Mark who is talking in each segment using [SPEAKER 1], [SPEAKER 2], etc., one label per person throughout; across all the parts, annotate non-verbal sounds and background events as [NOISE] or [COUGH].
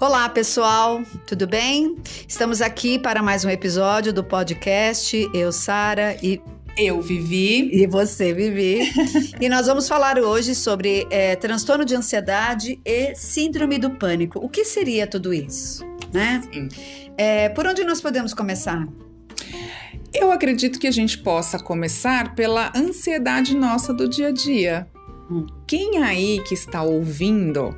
[SPEAKER 1] Olá, pessoal, tudo bem? Estamos aqui para mais um episódio do podcast Eu, Sara e
[SPEAKER 2] eu, Vivi.
[SPEAKER 1] E você, Vivi. [LAUGHS] e nós vamos falar hoje sobre é, transtorno de ansiedade e síndrome do pânico. O que seria tudo isso? Né? É, por onde nós podemos começar?
[SPEAKER 2] Eu acredito que a gente possa começar pela ansiedade nossa do dia a dia. Hum. Quem aí que está ouvindo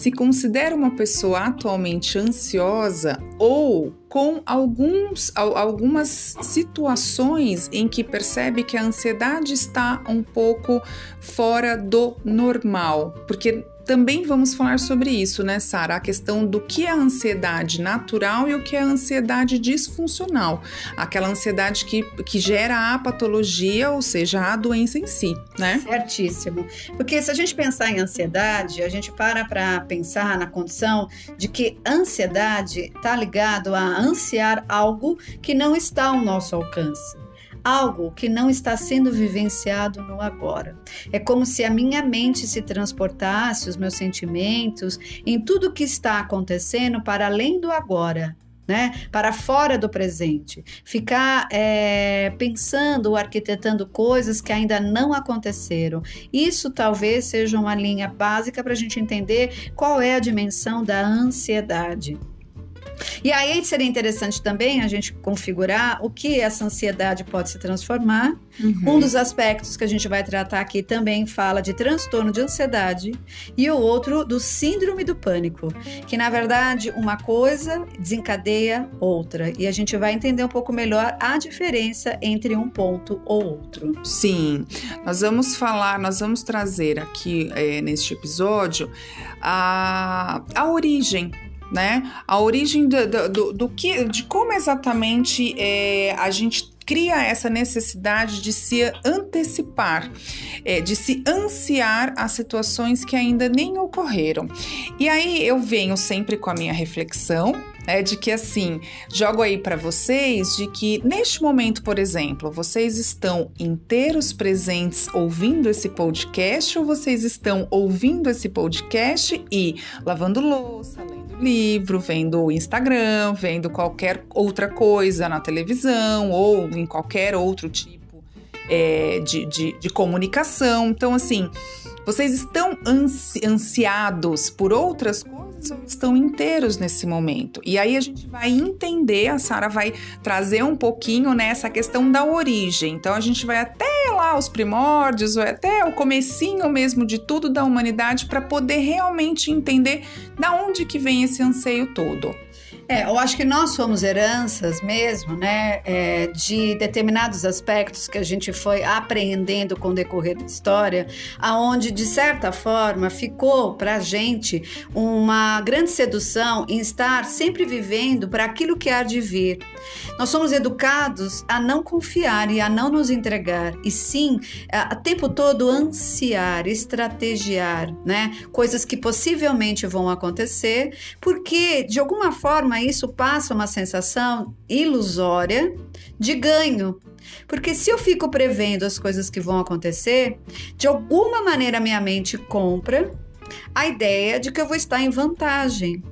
[SPEAKER 2] se considera uma pessoa atualmente ansiosa ou com alguns, algumas situações em que percebe que a ansiedade está um pouco fora do normal, porque também vamos falar sobre isso, né, Sara? A questão do que é a ansiedade natural e o que é a ansiedade disfuncional. Aquela ansiedade que, que gera a patologia, ou seja, a doença em si, né?
[SPEAKER 1] Certíssimo. Porque se a gente pensar em ansiedade, a gente para para pensar na condição de que ansiedade está ligado a ansiar algo que não está ao nosso alcance algo que não está sendo vivenciado no agora. É como se a minha mente se transportasse, os meus sentimentos, em tudo que está acontecendo para além do agora. Né? Para fora do presente, ficar é, pensando arquitetando coisas que ainda não aconteceram. Isso talvez seja uma linha básica para a gente entender qual é a dimensão da ansiedade. E aí seria interessante também a gente configurar o que essa ansiedade pode se transformar. Uhum. Um dos aspectos que a gente vai tratar aqui também fala de transtorno de ansiedade e o outro do síndrome do pânico, que na verdade uma coisa desencadeia outra. E a gente vai entender um pouco melhor a diferença entre um ponto ou outro.
[SPEAKER 2] Sim, nós vamos falar, nós vamos trazer aqui é, neste episódio a, a origem né? A origem do, do, do que, de como exatamente é, a gente cria essa necessidade de se antecipar, é, de se ansiar as situações que ainda nem ocorreram. E aí eu venho sempre com a minha reflexão, é de que assim, jogo aí para vocês de que neste momento, por exemplo, vocês estão inteiros presentes ouvindo esse podcast ou vocês estão ouvindo esse podcast e lavando louça, lendo livro, vendo o Instagram, vendo qualquer outra coisa na televisão ou em qualquer outro tipo é, de, de, de comunicação. Então, assim, vocês estão ansi ansiados por outras coisas estão inteiros nesse momento. E aí a gente vai entender, a Sara vai trazer um pouquinho nessa né, questão da origem. Então a gente vai até lá os primórdios, vai até o comecinho mesmo de tudo da humanidade para poder realmente entender da onde que vem esse anseio todo.
[SPEAKER 1] É, eu acho que nós somos heranças mesmo, né, é, de determinados aspectos que a gente foi apreendendo com o decorrer da história, aonde de certa forma ficou para a gente uma grande sedução em estar sempre vivendo para aquilo que há de vir. Nós somos educados a não confiar e a não nos entregar, e sim a, a tempo todo ansiar, estrategiar, né, coisas que possivelmente vão acontecer, porque de alguma forma isso passa uma sensação ilusória de ganho. Porque se eu fico prevendo as coisas que vão acontecer, de alguma maneira minha mente compra a ideia de que eu vou estar em vantagem.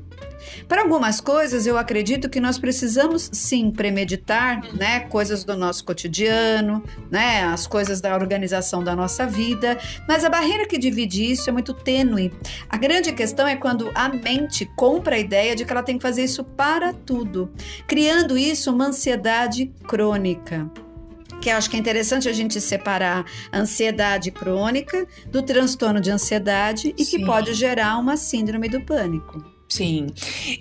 [SPEAKER 1] Para algumas coisas, eu acredito que nós precisamos sim premeditar, né, coisas do nosso cotidiano, né, as coisas da organização da nossa vida, mas a barreira que divide isso é muito tênue. A grande questão é quando a mente compra a ideia de que ela tem que fazer isso para tudo, criando isso uma ansiedade crônica que acho que é interessante a gente separar a ansiedade crônica do transtorno de ansiedade e Sim. que pode gerar uma síndrome do pânico.
[SPEAKER 2] Sim.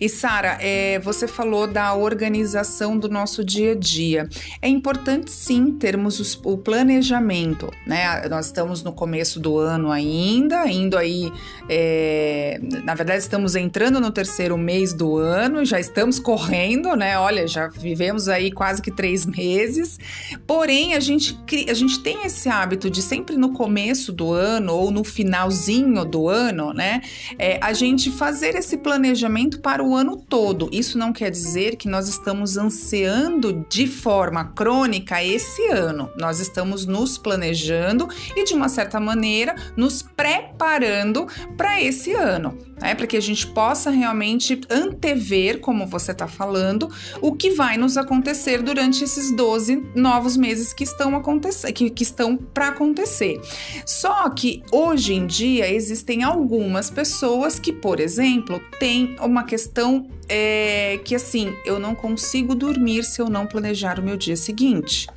[SPEAKER 2] E Sara, é, você falou da organização do nosso dia a dia. É importante sim termos os, o planejamento, né? Nós estamos no começo do ano ainda, indo aí, é, na verdade estamos entrando no terceiro mês do ano, já estamos correndo, né? Olha, já vivemos aí quase que três meses. Porém, a gente a gente tem esse hábito de sempre no começo do ano ou no finalzinho do ano, né? É, a gente fazer esse planejamento planejamento para o ano todo. Isso não quer dizer que nós estamos ansiando de forma crônica esse ano. Nós estamos nos planejando e, de uma certa maneira, nos preparando para esse ano, né? Para que a gente possa realmente antever, como você está falando, o que vai nos acontecer durante esses 12 novos meses que estão acontecendo, que, que estão para acontecer. Só que hoje em dia existem algumas pessoas que, por exemplo, têm uma questão é, que assim, eu não consigo dormir se eu não planejar o meu dia seguinte.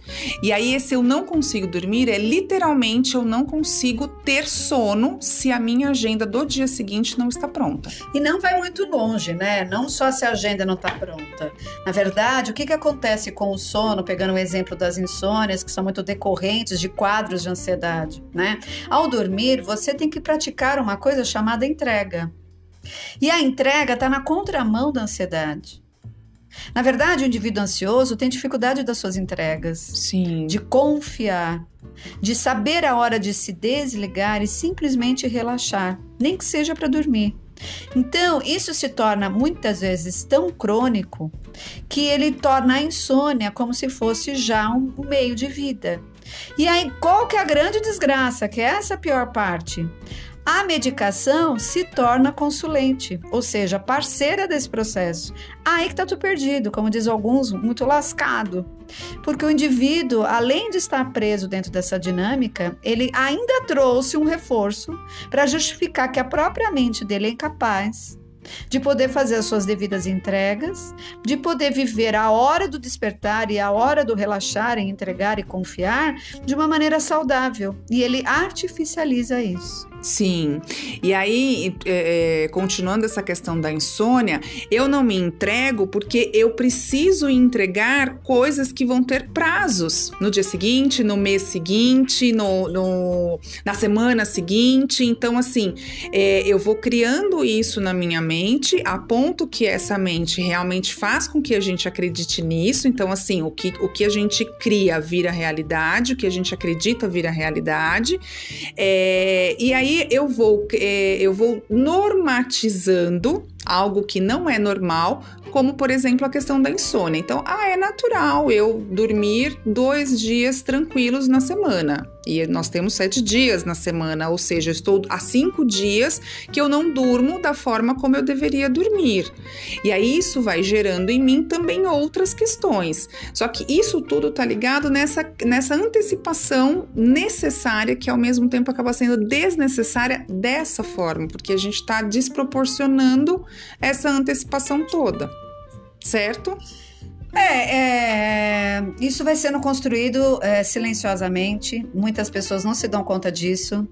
[SPEAKER 2] E aí, esse eu não consigo dormir é literalmente eu não consigo ter sono se a minha agenda do dia seguinte não está pronta.
[SPEAKER 1] E não vai muito longe, né? Não só se a agenda não está pronta. Na verdade, o que, que acontece com o sono, pegando o exemplo das insônias, que são muito decorrentes de quadros de ansiedade, né? Ao dormir, você tem que praticar uma coisa chamada entrega. E a entrega está na contramão da ansiedade. Na verdade, o indivíduo ansioso tem dificuldade das suas entregas.
[SPEAKER 2] Sim.
[SPEAKER 1] De confiar, de saber a hora de se desligar e simplesmente relaxar, nem que seja para dormir. Então, isso se torna muitas vezes tão crônico que ele torna a insônia como se fosse já um meio de vida. E aí, qual que é a grande desgraça? Que é essa a pior parte? A medicação se torna consulente, ou seja, parceira desse processo. Aí que tá tudo perdido, como diz alguns, muito lascado. Porque o indivíduo, além de estar preso dentro dessa dinâmica, ele ainda trouxe um reforço para justificar que a própria mente dele é incapaz de poder fazer as suas devidas entregas, de poder viver a hora do despertar e a hora do relaxar e entregar e confiar de uma maneira saudável. E ele artificializa isso.
[SPEAKER 2] Sim. E aí, é, é, continuando essa questão da insônia, eu não me entrego porque eu preciso entregar coisas que vão ter prazos no dia seguinte, no mês seguinte, no, no na semana seguinte. Então, assim, é, eu vou criando isso na minha mente, a ponto que essa mente realmente faz com que a gente acredite nisso. Então, assim, o que, o que a gente cria vira realidade, o que a gente acredita vira realidade. É, e aí, aí eu vou, é, eu vou normatizando algo que não é normal, como por exemplo a questão da insônia. Então, ah, é natural eu dormir dois dias tranquilos na semana. E nós temos sete dias na semana, ou seja, estou há cinco dias que eu não durmo da forma como eu deveria dormir. E aí isso vai gerando em mim também outras questões. Só que isso tudo está ligado nessa, nessa antecipação necessária, que ao mesmo tempo acaba sendo desnecessária dessa forma, porque a gente está desproporcionando essa antecipação toda, certo?
[SPEAKER 1] É, é, isso vai sendo construído é, silenciosamente. Muitas pessoas não se dão conta disso.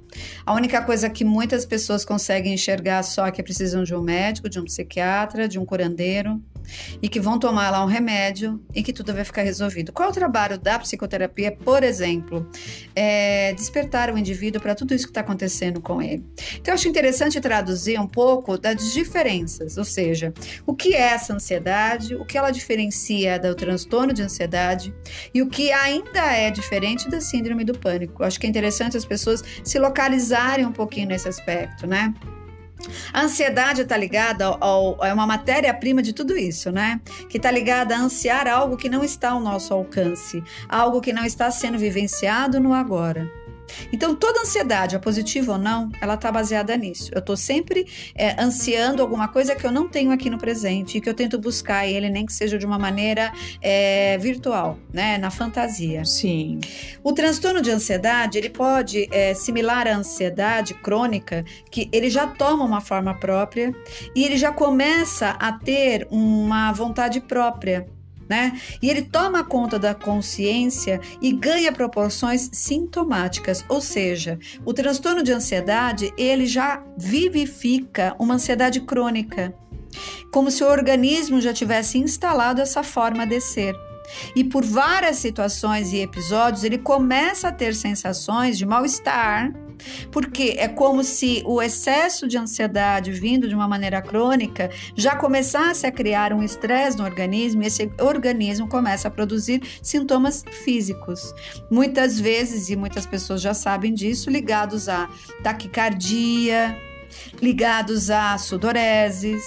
[SPEAKER 1] A única coisa que muitas pessoas conseguem enxergar só é que precisam de um médico, de um psiquiatra, de um curandeiro e que vão tomar lá um remédio e que tudo vai ficar resolvido. Qual é o trabalho da psicoterapia, por exemplo? É despertar o indivíduo para tudo isso que está acontecendo com ele. Então, eu acho interessante traduzir um pouco das diferenças, ou seja, o que é essa ansiedade, o que ela diferencia do transtorno de ansiedade e o que ainda é diferente da síndrome do pânico. Eu acho que é interessante as pessoas se localizarem um pouquinho nesse aspecto, né? A ansiedade está ligada ao, ao, é uma matéria-prima de tudo isso, né? Que está ligada a ansiar algo que não está ao nosso alcance, algo que não está sendo vivenciado no agora. Então, toda ansiedade, a positiva ou não, ela está baseada nisso. Eu estou sempre é, ansiando alguma coisa que eu não tenho aqui no presente e que eu tento buscar ele, nem que seja de uma maneira é, virtual, né, na fantasia.
[SPEAKER 2] Sim.
[SPEAKER 1] O transtorno de ansiedade, ele pode, é, similar à ansiedade crônica, que ele já toma uma forma própria e ele já começa a ter uma vontade própria né? E ele toma conta da consciência e ganha proporções sintomáticas, ou seja, o transtorno de ansiedade, ele já vivifica uma ansiedade crônica, como se o organismo já tivesse instalado essa forma de ser. E por várias situações e episódios, ele começa a ter sensações de mal-estar, porque é como se o excesso de ansiedade vindo de uma maneira crônica já começasse a criar um estresse no organismo e esse organismo começa a produzir sintomas físicos. Muitas vezes, e muitas pessoas já sabem disso, ligados a taquicardia, ligados a sudoreses,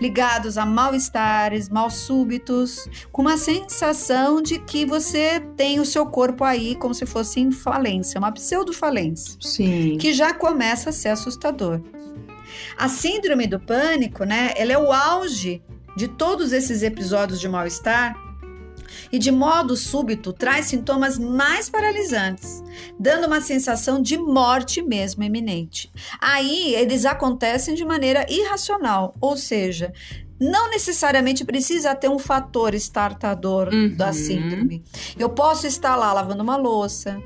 [SPEAKER 1] ligados a mal-estares, mal súbitos, com uma sensação de que você tem o seu corpo aí como se fosse em falência, uma pseudo-falência.
[SPEAKER 2] Sim.
[SPEAKER 1] Que já começa a ser assustador. A síndrome do pânico, né? Ela é o auge de todos esses episódios de mal-estar e de modo súbito traz sintomas mais paralisantes, dando uma sensação de morte mesmo iminente. Aí eles acontecem de maneira irracional, ou seja, não necessariamente precisa ter um fator estartador
[SPEAKER 2] Uhum.
[SPEAKER 1] da síndrome. Eu posso estar lá lavando uma louça,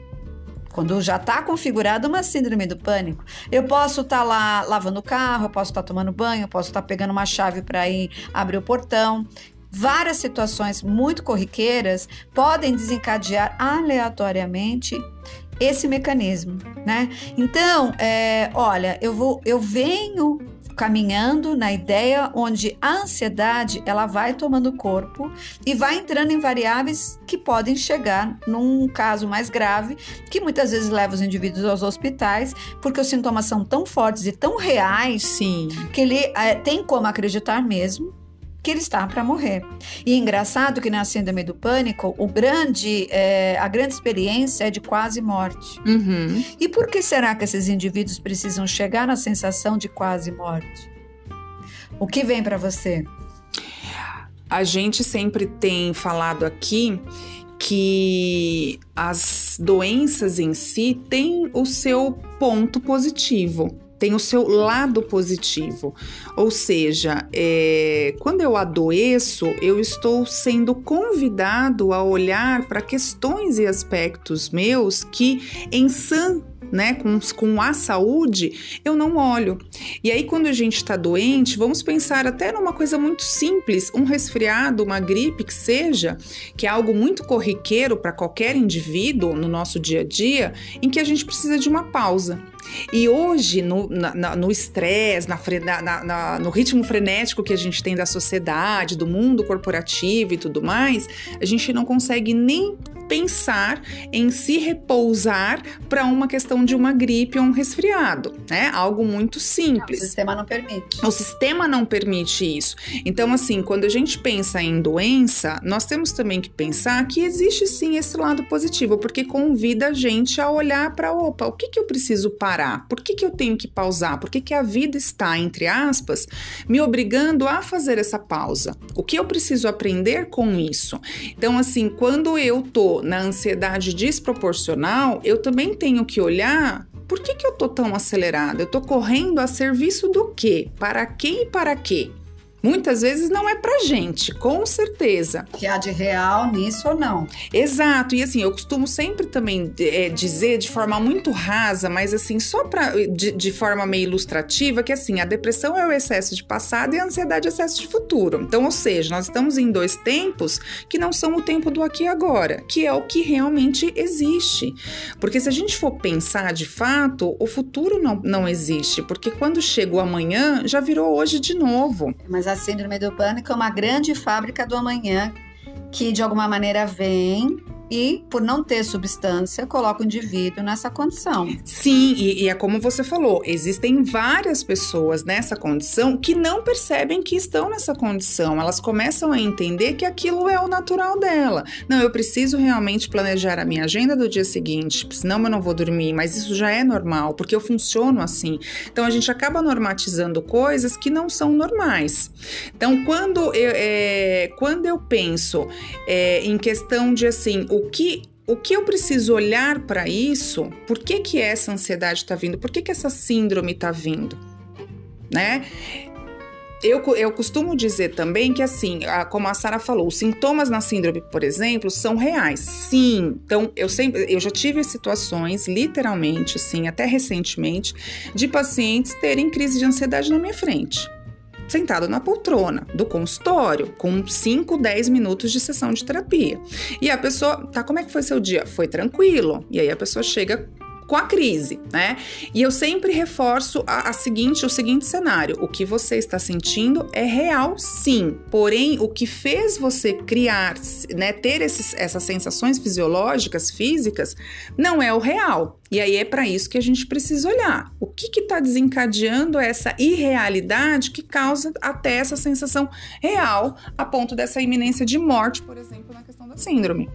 [SPEAKER 1] quando já está configurada uma síndrome do pânico. Eu posso estar lá lavando o carro, eu posso estar tomando banho, eu posso estar pegando uma chave para ir abrir o portão. Várias situações muito corriqueiras podem desencadear aleatoriamente esse mecanismo, né? Então, é, olha, eu vou, eu venho caminhando na ideia onde a ansiedade ela vai tomando corpo e vai entrando em variáveis que podem chegar num caso mais grave, que muitas vezes leva os indivíduos aos hospitais, porque os sintomas são tão fortes e tão reais
[SPEAKER 2] Sim.
[SPEAKER 1] que ele é, tem como acreditar mesmo que ele está para morrer. E é engraçado que na síndrome do pânico, o grande, é, a grande experiência é de quase morte.
[SPEAKER 2] Uhum.
[SPEAKER 1] E por que será que esses indivíduos precisam chegar na sensação de quase morte? O que vem para você?
[SPEAKER 2] A gente sempre tem falado aqui que as doenças em si têm o seu ponto positivo. Tem o seu lado positivo. Ou seja, é, quando eu adoeço, eu estou sendo convidado a olhar para questões e aspectos meus que, em sã né, com, com a saúde, eu não olho. E aí, quando a gente está doente, vamos pensar até numa coisa muito simples: um resfriado, uma gripe que seja, que é algo muito corriqueiro para qualquer indivíduo no nosso dia a dia, em que a gente precisa de uma pausa. E hoje, no estresse, na, na, na, no ritmo frenético que a gente tem da sociedade, do mundo corporativo e tudo mais, a gente não consegue nem pensar em se repousar para uma questão de uma gripe ou um resfriado, né? Algo muito simples.
[SPEAKER 1] Não, o sistema não permite.
[SPEAKER 2] O sistema não permite isso. Então, assim, quando a gente pensa em doença, nós temos também que pensar que existe sim esse lado positivo, porque convida a gente a olhar para, opa, o que, que eu preciso parar? Por que, que eu tenho que pausar? Por que, que a vida está, entre aspas, me obrigando a fazer essa pausa? O que eu preciso aprender com isso? Então, assim, quando eu tô na ansiedade desproporcional, eu também tenho que olhar por que, que eu tô tão acelerada? Eu tô correndo a serviço do quê? Para quem e para quê? Muitas vezes não é pra gente, com certeza.
[SPEAKER 1] Que há de real nisso ou não.
[SPEAKER 2] Exato, e assim, eu costumo sempre também é, dizer de forma muito rasa, mas assim, só pra, de, de, forma meio ilustrativa, que assim, a depressão é o excesso de passado e a ansiedade é o excesso de futuro. Então, ou seja, nós estamos em dois tempos que não são o tempo do aqui e agora, que é o que realmente existe. Porque se a gente for pensar de fato, o futuro não, não existe, porque quando chega o amanhã, já virou hoje de novo.
[SPEAKER 1] Mas a síndrome do pânico é uma grande fábrica do amanhã que de alguma maneira vem e, por não ter substância, coloca o indivíduo nessa condição.
[SPEAKER 2] Sim, e, e, é como você falou: existem várias pessoas nessa condição que não percebem que estão nessa condição. Elas começam a entender que aquilo é o natural dela. Não, eu preciso realmente planejar a minha agenda do dia seguinte, senão eu não vou dormir, mas isso já é normal, porque eu funciono assim. Então a gente acaba normatizando coisas que não são normais. Então, quando eu, é, quando eu penso é, em questão de assim, o que o que eu preciso olhar para isso? Por que, que essa ansiedade está vindo? Por que, que essa síndrome está vindo? Né? Eu, eu costumo dizer também que, assim, como a Sara falou, os sintomas na síndrome, por exemplo, são reais. Sim. Então, eu sempre, eu já tive situações, literalmente, assim, até recentemente, de pacientes terem crise de ansiedade na minha frente sentado na poltrona do consultório, com 5, 10 minutos de sessão de terapia. E a pessoa, tá, como é que foi seu dia? Foi tranquilo. E aí a pessoa chega com a crise, né? E eu sempre reforço a, a, seguinte, o seguinte cenário: o que você está sentindo é real, sim. Porém, o que fez você criar, né, ter esses, essas sensações fisiológicas, físicas, não é o real. E aí é para isso que a gente precisa olhar. O que está desencadeando essa irrealidade que causa até essa sensação real a ponto dessa iminência de morte, por exemplo, na questão da síndrome.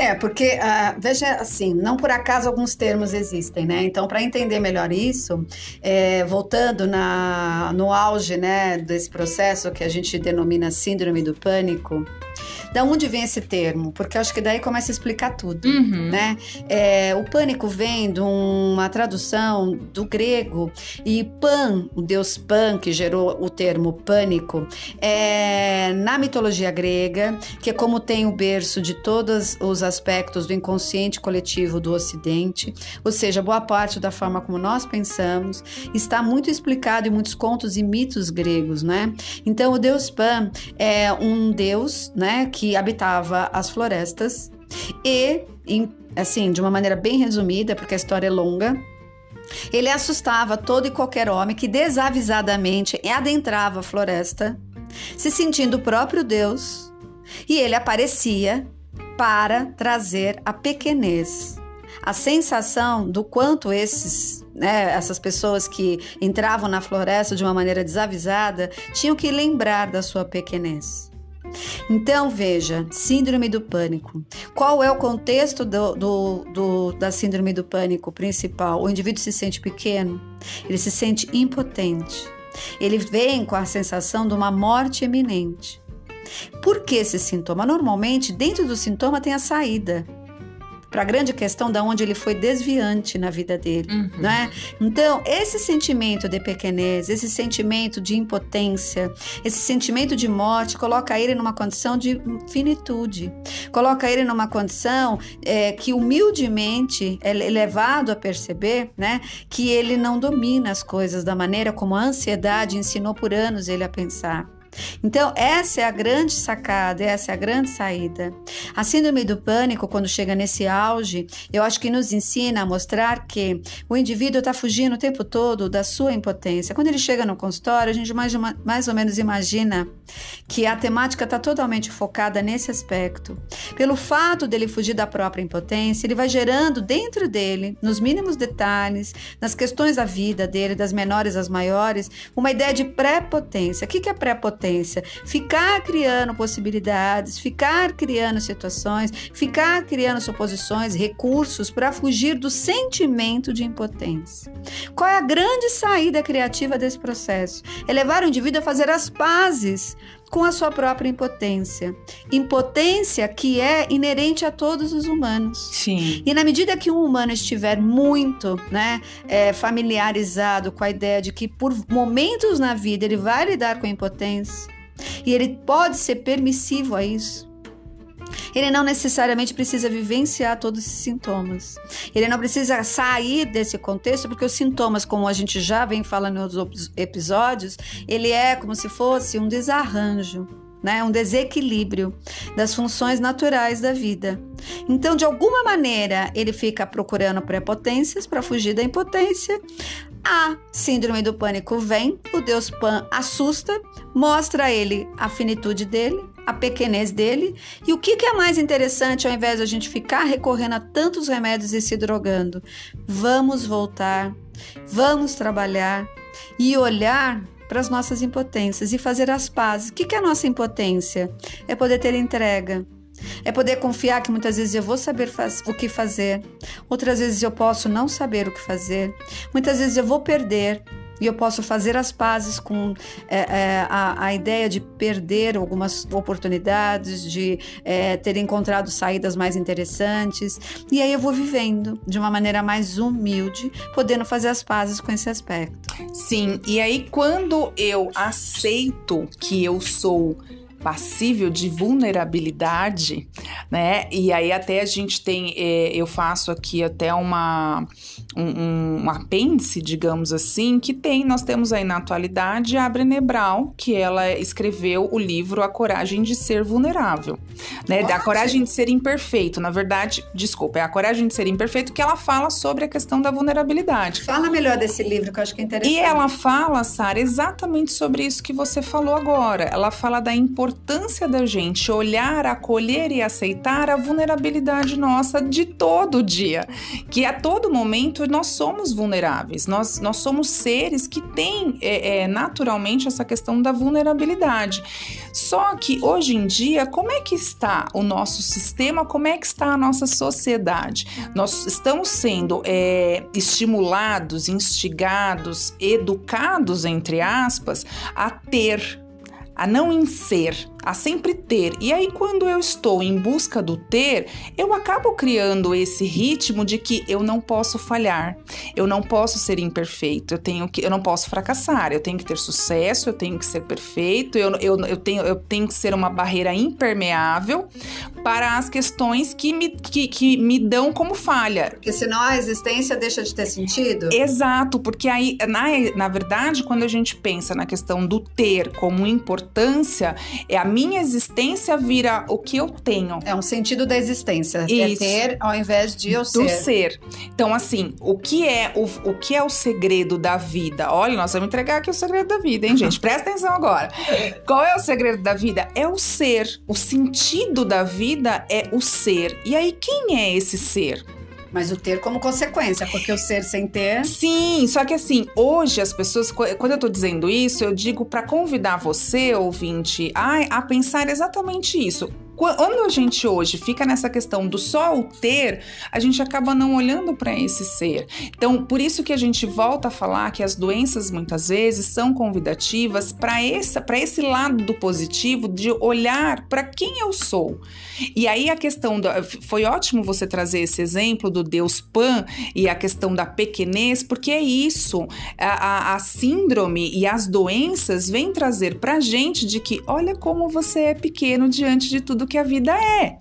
[SPEAKER 1] É, porque, uh, veja assim, não por acaso alguns termos existem, né? Então, para entender melhor isso, é, voltando na, no auge né, desse processo que a gente denomina síndrome do pânico, da onde vem esse termo? Porque acho que daí começa a explicar tudo, uhum. né? É, o pânico vem de uma tradução do grego e Pan, o deus Pan, que gerou o termo pânico, é, na mitologia grega, que é como tem o berço de todos os aspectos do inconsciente coletivo do Ocidente, ou seja, boa parte da forma como nós pensamos, está muito explicado em muitos contos e mitos gregos, né? Então, o deus Pan é um deus, né, que habitava as florestas e, em, assim, de uma maneira bem resumida, porque a história é longa, ele assustava todo e qualquer homem que desavisadamente adentrava a floresta, se sentindo o próprio Deus, e ele aparecia para trazer a pequenez, a sensação do quanto esses, né, essas pessoas que entravam na floresta de uma maneira desavisada tinham que lembrar da sua pequenez. Então, veja, síndrome do pânico. Qual é o contexto do, do, do, da síndrome do pânico principal? O indivíduo se sente pequeno, ele se sente impotente, ele vem com a sensação de uma morte iminente. Por que esse sintoma? Normalmente, dentro do sintoma tem a saída para a grande questão da onde ele foi desviante na vida dele, uhum. né? Então, esse sentimento de pequenez, esse sentimento de impotência, esse sentimento de morte, coloca ele numa condição de finitude, coloca ele numa condição é, que humildemente é levado a perceber, né, que ele não domina as coisas da maneira como a ansiedade ensinou por anos ele a pensar. Então, essa é a grande sacada, essa é a grande saída. A síndrome do pânico, quando chega nesse auge, eu acho que nos ensina a mostrar que o indivíduo está fugindo o tempo todo da sua impotência. Quando ele chega no consultório, a gente mais, mais ou menos imagina que a temática está totalmente focada nesse aspecto. Pelo fato dele fugir da própria impotência, ele vai gerando dentro dele, nos mínimos detalhes, nas questões da vida dele, das menores às maiores, uma ideia de pré-potência. O que é ficar criando possibilidades, ficar criando situações, ficar criando suposições, recursos para fugir do sentimento de impotência. Qual é a grande saída criativa desse processo? É levar o indivíduo a fazer as pazes com a sua própria impotência. Impotência que é inerente a todos os humanos.
[SPEAKER 2] Sim.
[SPEAKER 1] E na medida que um humano estiver muito né, é, familiarizado com a ideia de que por momentos na vida ele vai lidar com a impotência, e ele pode ser permissivo a isso, ele não necessariamente precisa vivenciar todos esses sintomas. Ele não precisa sair desse contexto, porque os sintomas, como a gente já vem falando nos outros episódios, ele é como se fosse um desarranjo. Né, um desequilíbrio das funções naturais da vida. Então, de alguma maneira, ele fica procurando prepotências para fugir da impotência. A síndrome do pânico vem, o Deus Pan assusta, mostra a ele a finitude dele, a pequenez dele. E o que, que é mais interessante, ao invés de a gente ficar recorrendo a tantos remédios e se drogando? Vamos voltar, vamos trabalhar e olhar para as nossas impotências e fazer as pazes. O que, que é a nossa impotência? É poder ter entrega. É poder confiar que muitas vezes eu vou saber o que fazer, outras vezes eu posso não saber o que fazer, muitas vezes eu vou perder, e eu posso fazer as pazes com é, é, a, a, ideia de perder algumas oportunidades, de é, ter encontrado saídas mais interessantes. E aí eu vou vivendo de uma maneira mais humilde, podendo fazer as pazes com esse aspecto.
[SPEAKER 2] Sim, e aí quando eu aceito que eu sou passível de vulnerabilidade, né? E aí até a gente tem, é, eu faço aqui até uma um, um, apêndice, digamos assim, que tem, nós temos aí na atualidade a Brené Brown, que ela escreveu o livro A Coragem de Ser Vulnerável, né? A coragem de ser imperfeito, na verdade, desculpa, é a coragem de ser imperfeito que ela fala sobre a questão da vulnerabilidade.
[SPEAKER 1] Fala melhor desse livro que eu acho que é interessante.
[SPEAKER 2] E ela fala, Sara, exatamente sobre isso que você falou agora. Ela fala da importância da gente olhar, acolher e aceitar a vulnerabilidade nossa de todo dia, que a todo momento nós somos vulneráveis, nós, nós somos seres que têm é, é, naturalmente essa questão da vulnerabilidade. Só que hoje em dia, como é que está o nosso sistema, como é que está a nossa sociedade? Nós estamos sendo é, estimulados, instigados, educados, entre aspas, a ter, a não em ser a sempre ter. E aí, quando eu estou em busca do ter, eu acabo criando esse ritmo de que eu não posso falhar, eu não posso ser imperfeito, eu tenho que, eu não posso fracassar, eu tenho que ter sucesso, eu tenho que ser perfeito, eu, eu, eu, tenho, eu tenho que ser uma barreira impermeável para as questões que me, que, que me dão como falha.
[SPEAKER 1] Porque senão a existência deixa de ter sentido?
[SPEAKER 2] Exato, porque aí, na, na verdade, quando a gente pensa na questão do ter como importância, é a minha existência vira o que eu tenho.
[SPEAKER 1] É um sentido da existência. É Isso. É ter ao invés de eu ser.
[SPEAKER 2] Do ser. Então, assim, o que é o, o que é o segredo da vida? Olha, nós vamos entregar aqui o segredo da vida, hein, gente? [LAUGHS] Presta atenção agora. Qual é o segredo da vida? É o ser. O sentido da vida é o ser. E aí, quem é esse ser?
[SPEAKER 1] Mas o ter como consequência, porque o ser sem ter.
[SPEAKER 2] Sim, só que assim, hoje as pessoas, quando eu tô dizendo isso, eu digo para convidar você, ouvinte, a, a pensar exatamente isso quando a gente hoje fica nessa questão do só o ter, a gente acaba não olhando para esse ser. Então, por isso que a gente volta a falar que as doenças muitas vezes são convidativas para esse, esse lado do positivo de olhar para quem eu sou. E aí a questão do, foi ótimo você trazer esse exemplo do Deus Pan e a questão da pequenez, porque é isso. A, a, a síndrome e as doenças vêm trazer para gente de que olha como você é pequeno diante de tudo que a vida é.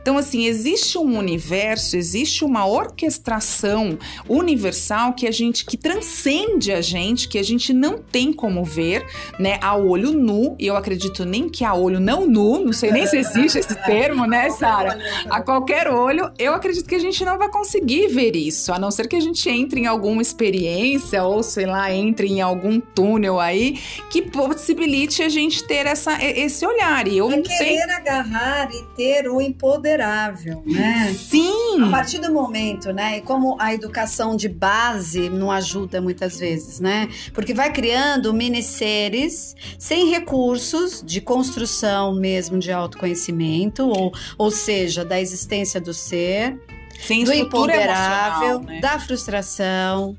[SPEAKER 2] Então, assim, existe um universo, existe uma orquestração universal que a gente que transcende a gente, que a gente não tem como ver, né, a olho nu, e eu acredito nem que a olho não nu, não sei nem se existe esse [LAUGHS] termo, né, Sara? A qualquer olho, eu acredito que a gente não vai conseguir ver isso, a não ser que a gente entre em alguma experiência ou sei lá, entre em algum túnel aí que possibilite a gente ter essa, esse olhar. E eu
[SPEAKER 1] é
[SPEAKER 2] não
[SPEAKER 1] sei. agarrar e ter o empoderável, né?
[SPEAKER 2] Sim!
[SPEAKER 1] A partir do momento, né? E como a educação de base não ajuda muitas vezes, né? Porque vai criando mini seres sem recursos de construção mesmo de autoconhecimento, ou, ou seja, da existência do ser,
[SPEAKER 2] sem
[SPEAKER 1] do empoderável,
[SPEAKER 2] né?
[SPEAKER 1] da frustração,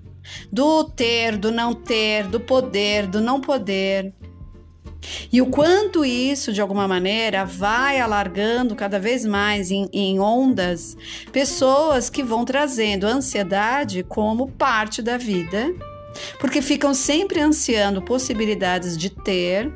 [SPEAKER 1] do ter, do não ter, do poder, do não poder. E o quanto isso, de alguma maneira, vai alargando cada vez mais em, em, ondas pessoas que vão trazendo ansiedade como parte da vida, porque ficam sempre ansiando possibilidades de ter,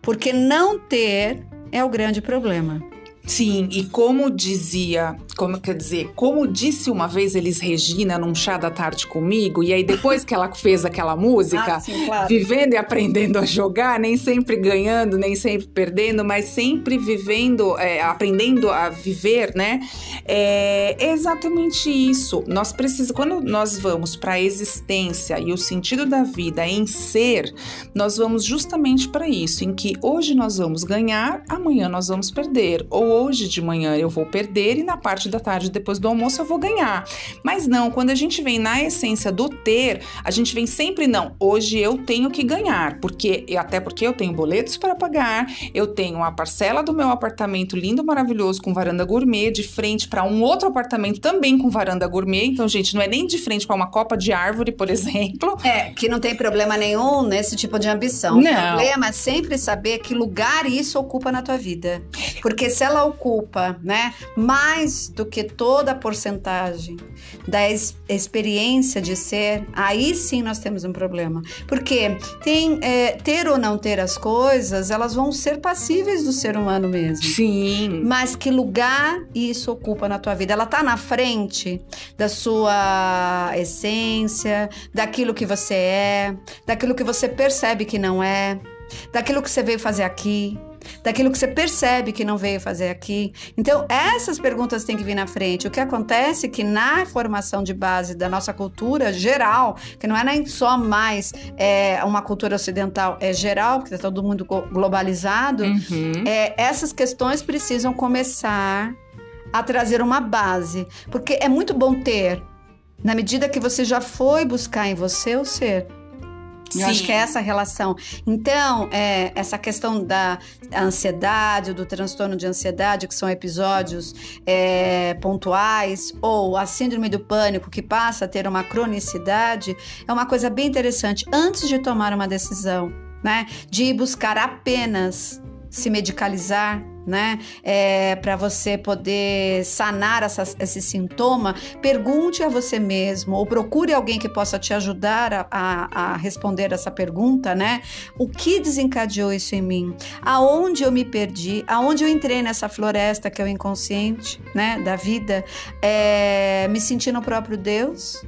[SPEAKER 1] porque não ter é o grande problema.
[SPEAKER 2] Sim, e como dizia, como quer dizer, como disse uma vez Elis Regina num chá da tarde comigo, e aí depois que ela fez aquela música,
[SPEAKER 1] ah, sim, claro.
[SPEAKER 2] vivendo e aprendendo a jogar, nem sempre ganhando, nem sempre perdendo, mas sempre vivendo, é, aprendendo a viver, né? É exatamente isso. Nós precisamos, quando nós vamos para a existência e o sentido da vida em ser, nós vamos justamente para isso, em que hoje nós vamos ganhar, amanhã nós vamos perder, ou hoje de manhã eu vou perder e na parte da tarde, depois do almoço, eu vou ganhar. Mas não, quando a gente vem na essência do ter, a gente vem sempre, não, hoje eu tenho que ganhar, porque até porque eu tenho boletos para pagar, eu tenho uma parcela do meu apartamento lindo, maravilhoso, com varanda gourmet, de frente para um outro apartamento também com varanda gourmet. Então, gente, não é nem de frente para uma copa de árvore, por exemplo.
[SPEAKER 1] É, que não tem problema nenhum nesse tipo de ambição.
[SPEAKER 2] Não.
[SPEAKER 1] O problema é sempre saber que lugar isso ocupa na tua vida. Porque se ela ocupa, né, mais do que toda a porcentagem da ex experiência de ser, aí sim nós temos um problema. Porque tem é, ter ou não ter as coisas, elas vão ser passíveis do ser humano mesmo.
[SPEAKER 2] Sim.
[SPEAKER 1] Mas que lugar isso ocupa na tua vida? Ela tá na frente da sua essência, daquilo que você é, daquilo que você percebe que não é, daquilo que você veio fazer aqui, daquilo que você percebe que não veio fazer aqui. Então, essas perguntas têm que vir na frente. O que acontece é que na formação de base da nossa cultura geral, que não é nem só mais é, uma cultura ocidental, é geral, porque está todo mundo globalizado, uhum. é, essas questões precisam começar a trazer uma base. Porque é muito bom ter, na medida que você já foi buscar em você o ser. Eu acho que é essa relação. Então, é, essa questão da ansiedade, do transtorno de ansiedade, que são episódios é, pontuais, ou a síndrome do pânico, que passa a ter uma cronicidade, é uma coisa bem interessante. Antes de tomar uma decisão, né, de ir buscar apenas se medicalizar, né? É, para você poder sanar essa, esse sintoma, pergunte a você mesmo ou procure alguém que possa te ajudar a, a, a, responder essa pergunta, né? O que desencadeou isso em mim? Aonde eu me perdi? Aonde eu entrei nessa floresta que é o inconsciente, né? Da vida, é, me sentindo o próprio Deus?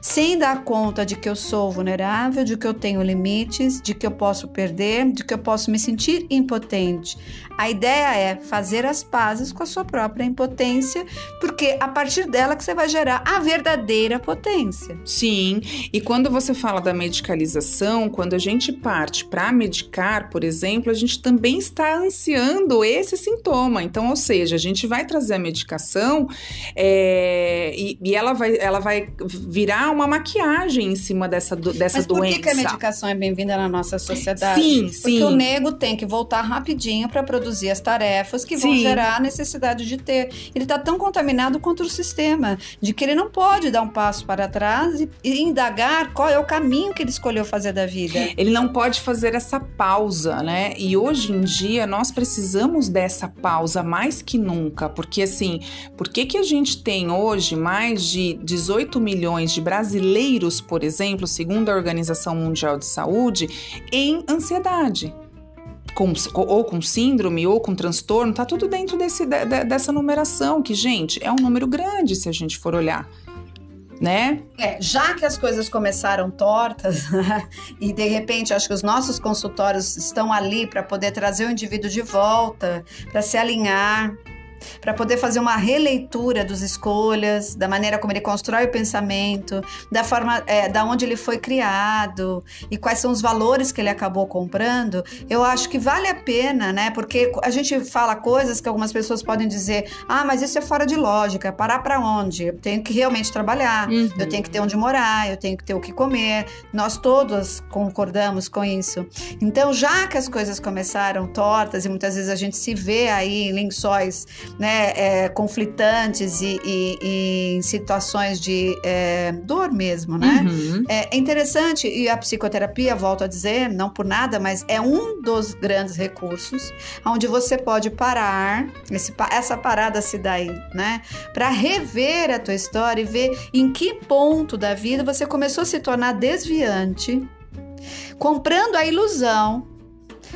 [SPEAKER 1] Sem dar conta de que eu sou vulnerável, de que eu tenho limites, de que eu posso perder, de que eu posso me sentir impotente. A ideia é fazer as pazes com a sua própria impotência, porque a partir dela que você vai gerar a verdadeira potência.
[SPEAKER 2] Sim, e quando você fala da medicalização, quando a gente parte para medicar, por exemplo, a gente também está ansiando esse sintoma. Então, ou seja, a gente vai trazer a medicação é, e, e, ela, vai, ela vai virar uma maquiagem em cima dessa, dessa
[SPEAKER 1] Mas
[SPEAKER 2] por doença.
[SPEAKER 1] Por que, a medicação é bem-vinda na nossa sociedade?
[SPEAKER 2] Sim,
[SPEAKER 1] Porque
[SPEAKER 2] sim.
[SPEAKER 1] Porque o nego tem que voltar rapidinho para produzir produzir as tarefas que vão Sim. gerar a necessidade de ter. Ele está tão contaminado contra o sistema, de que ele não pode dar um passo para trás e, e indagar qual é o caminho que ele escolheu fazer da vida.
[SPEAKER 2] Ele não pode fazer essa pausa, né? E hoje em dia nós precisamos dessa pausa mais que nunca, porque assim, por que que a gente tem hoje mais de 18 milhões de brasileiros, por exemplo, segundo a Organização Mundial de Saúde, em ansiedade? com, ou com síndrome ou com transtorno, tá tudo dentro desse, de, dessa numeração, que, gente, é um número grande se a gente for olhar. Né?
[SPEAKER 1] É, já que as coisas começaram tortas [LAUGHS] e de repente acho que os nossos consultórios estão ali para poder trazer o indivíduo de volta, para se alinhar, para poder fazer uma releitura dos escolhas, da maneira como ele constrói o pensamento, da forma, é, da onde ele foi criado e quais são os valores que ele acabou comprando, eu acho que vale a pena, né? Porque a gente fala coisas que algumas pessoas podem dizer, ah, mas isso é fora de lógica, parar para onde? Eu tenho que realmente trabalhar, uhum. eu tenho que ter onde morar, eu tenho que ter o que comer. Nós todos concordamos com isso. Então, já que as coisas começaram tortas e muitas vezes a gente se vê aí em lençóis né, é, conflitantes e, e, em situações de é, dor mesmo, né? Uhum. É, interessante, e a psicoterapia, volto a dizer, não por nada, mas é um dos grandes recursos onde você pode parar, esse, essa parada se dá aí, né? Para rever a tua história e ver em que ponto da vida você começou a se tornar desviante, comprando a ilusão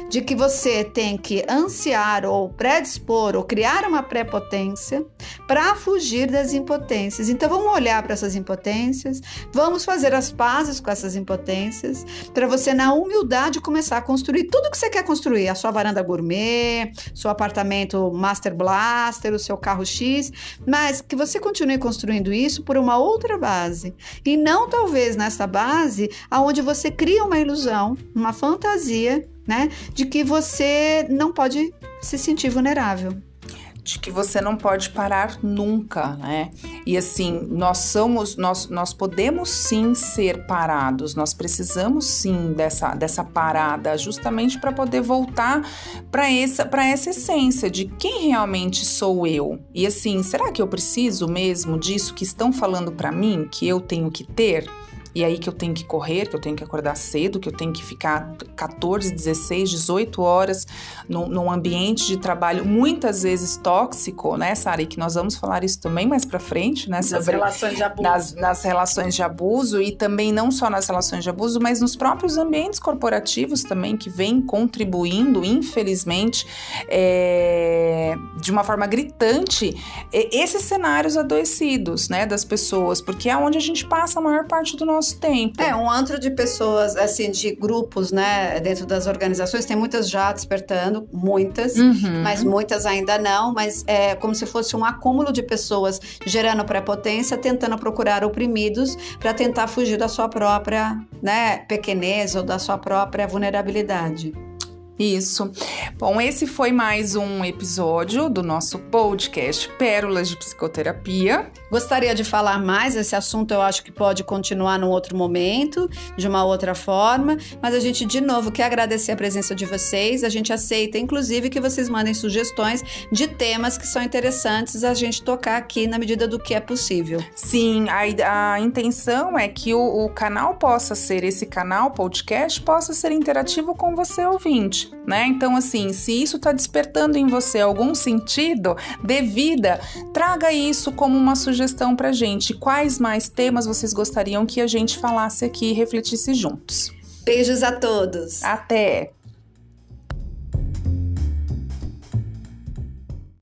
[SPEAKER 1] de que você tem que ansiar ou predispor ou criar uma prepotência para fugir das impotências. Então vamos olhar para essas impotências, vamos fazer as pazes com essas impotências, para você na humildade começar a construir tudo que você quer construir, a sua varanda gourmet, seu apartamento Master Blaster, o seu carro X, mas que você continue construindo isso por uma outra base e não talvez nessa base aonde você cria uma ilusão, uma fantasia né? De que você não pode se sentir vulnerável
[SPEAKER 2] de que você não pode parar nunca, né? E assim, nós somos, nós, nós podemos sim ser parados, nós precisamos sim dessa, dessa parada, justamente para poder voltar para essa, essa essência de quem realmente sou eu. E assim, será que eu preciso mesmo disso que estão falando para mim, que eu tenho que ter? E aí que eu tenho que correr, que eu tenho que acordar cedo, que eu tenho que ficar 14, 16, 18 horas num, num ambiente de trabalho muitas vezes tóxico, né, Sara? E que nós vamos falar isso também mais para frente, né?
[SPEAKER 1] Nas relações de abuso.
[SPEAKER 2] Nas, nas relações de abuso e também não só nas relações de abuso, mas nos próprios ambientes corporativos também, que vem contribuindo, infelizmente, é, de uma forma gritante, esses cenários adoecidos, né, das pessoas, porque é onde a gente passa a maior parte do nosso tempo.
[SPEAKER 1] É, um antro de pessoas, assim, de grupos, né, dentro das organizações, tem muitas já despertando, muitas, uhum. mas muitas ainda não, mas é como se fosse um acúmulo de pessoas gerando prepotência, tentando procurar oprimidos para tentar fugir da sua própria, né, pequenez ou da sua própria vulnerabilidade.
[SPEAKER 2] Isso. Bom, esse foi mais um episódio do nosso podcast Pérolas de Psicoterapia.
[SPEAKER 1] Gostaria de falar mais, esse assunto eu acho que pode continuar num outro momento, de uma outra forma, mas a gente de novo quer agradecer a presença de vocês. A gente aceita, inclusive, que vocês mandem sugestões de temas que são interessantes a gente tocar aqui na medida do que é possível.
[SPEAKER 2] Sim, a, a intenção é que o, o canal possa ser, esse canal podcast, possa ser interativo com você ouvinte né? Então, assim, se isso está despertando em você algum sentido de vida, traga isso como uma sugestão para gente. Quais mais temas vocês gostariam que a gente falasse aqui e refletisse juntos?
[SPEAKER 1] Beijos a todos.
[SPEAKER 2] Até!